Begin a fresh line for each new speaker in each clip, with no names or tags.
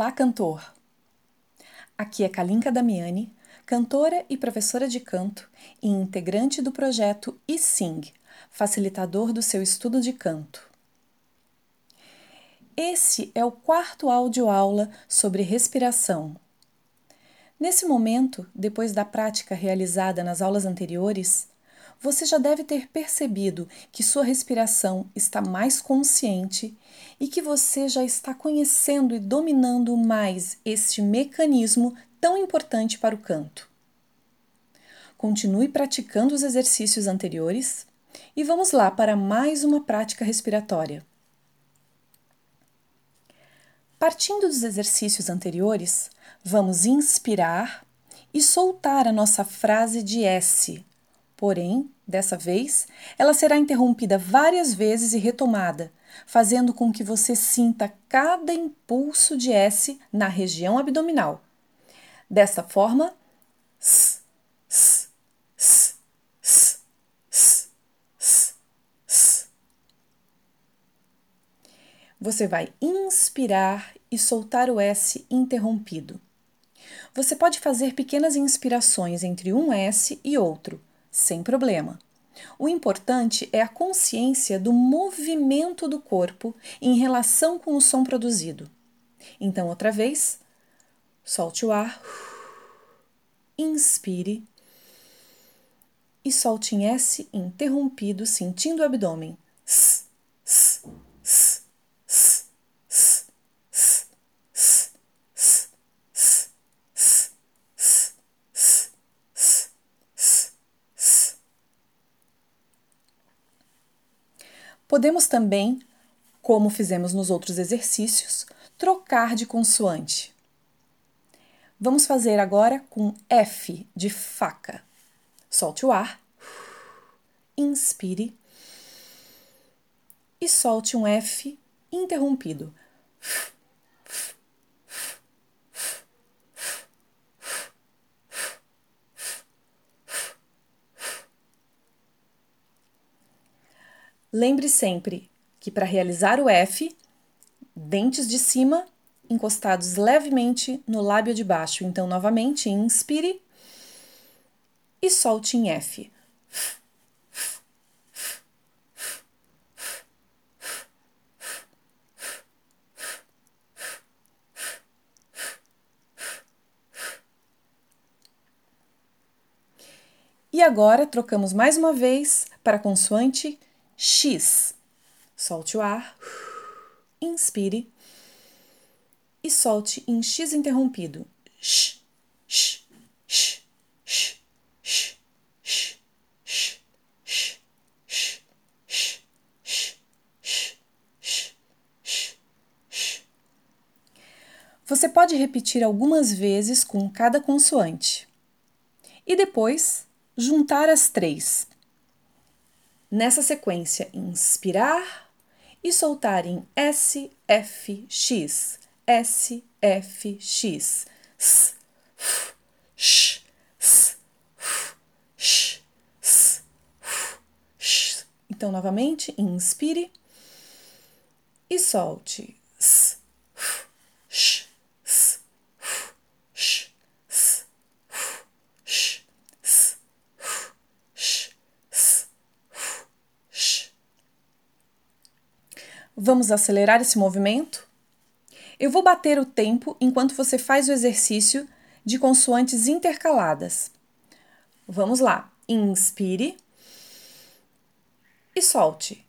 Olá, cantor! Aqui é Kalinka Damiani, cantora e professora de canto e integrante do projeto eSing, facilitador do seu estudo de canto. Esse é o quarto áudio-aula sobre respiração. Nesse momento, depois da prática realizada nas aulas anteriores, você já deve ter percebido que sua respiração está mais consciente e que você já está conhecendo e dominando mais este mecanismo tão importante para o canto. Continue praticando os exercícios anteriores e vamos lá para mais uma prática respiratória. Partindo dos exercícios anteriores, vamos inspirar e soltar a nossa frase de S Porém, dessa vez, ela será interrompida várias vezes e retomada, fazendo com que você sinta cada impulso de S na região abdominal. Desta forma, s, s, s, s, s, s, s. Você vai inspirar e soltar o S interrompido. Você pode fazer pequenas inspirações entre um S e outro sem problema. O importante é a consciência do movimento do corpo em relação com o som produzido. Então, outra vez, solte o ar, inspire e solte em S interrompido, sentindo o abdômen. Podemos também, como fizemos nos outros exercícios, trocar de consoante. Vamos fazer agora com F de faca. Solte o ar, inspire e solte um F interrompido. Lembre sempre que para realizar o F, dentes de cima encostados levemente no lábio de baixo. Então, novamente, inspire e solte em F. E agora trocamos mais uma vez para consoante X. Solte o ar, inspire e solte em X interrompido. Sh, sh. Você pode repetir algumas vezes com cada consoante e depois juntar as três Nessa sequência, inspirar e soltar em S, F, X, S, F, X, S, F, Sh. Então, novamente, inspire e solte. S, F, Sh, Vamos acelerar esse movimento? Eu vou bater o tempo enquanto você faz o exercício de consoantes intercaladas. Vamos lá. Inspire e solte.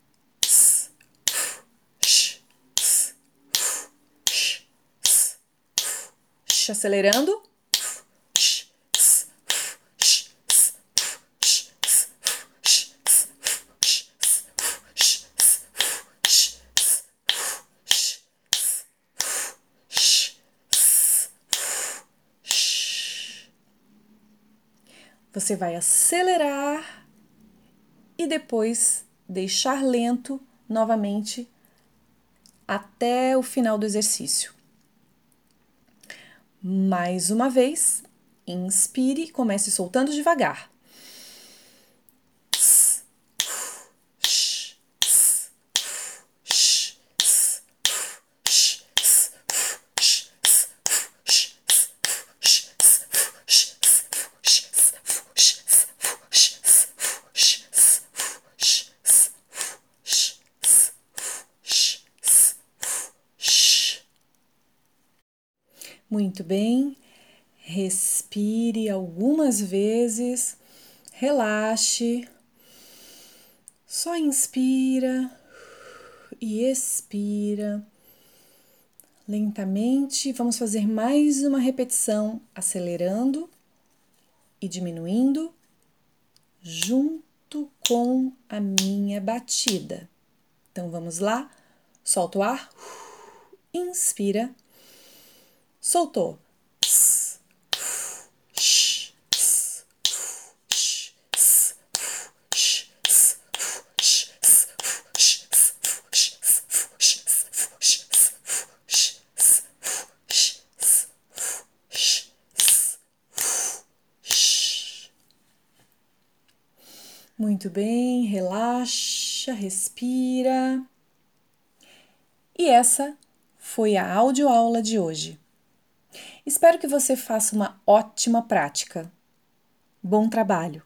Acelerando. Você vai acelerar e depois deixar lento novamente até o final do exercício. Mais uma vez, inspire e comece soltando devagar. Muito bem. Respire algumas vezes, relaxe. Só inspira e expira. Lentamente, vamos fazer mais uma repetição, acelerando e diminuindo, junto com a minha batida. Então vamos lá, solta o ar, inspira, soltou. Muito bem, relaxa, respira. E essa foi a audioaula de hoje. Espero que você faça uma ótima prática. Bom trabalho!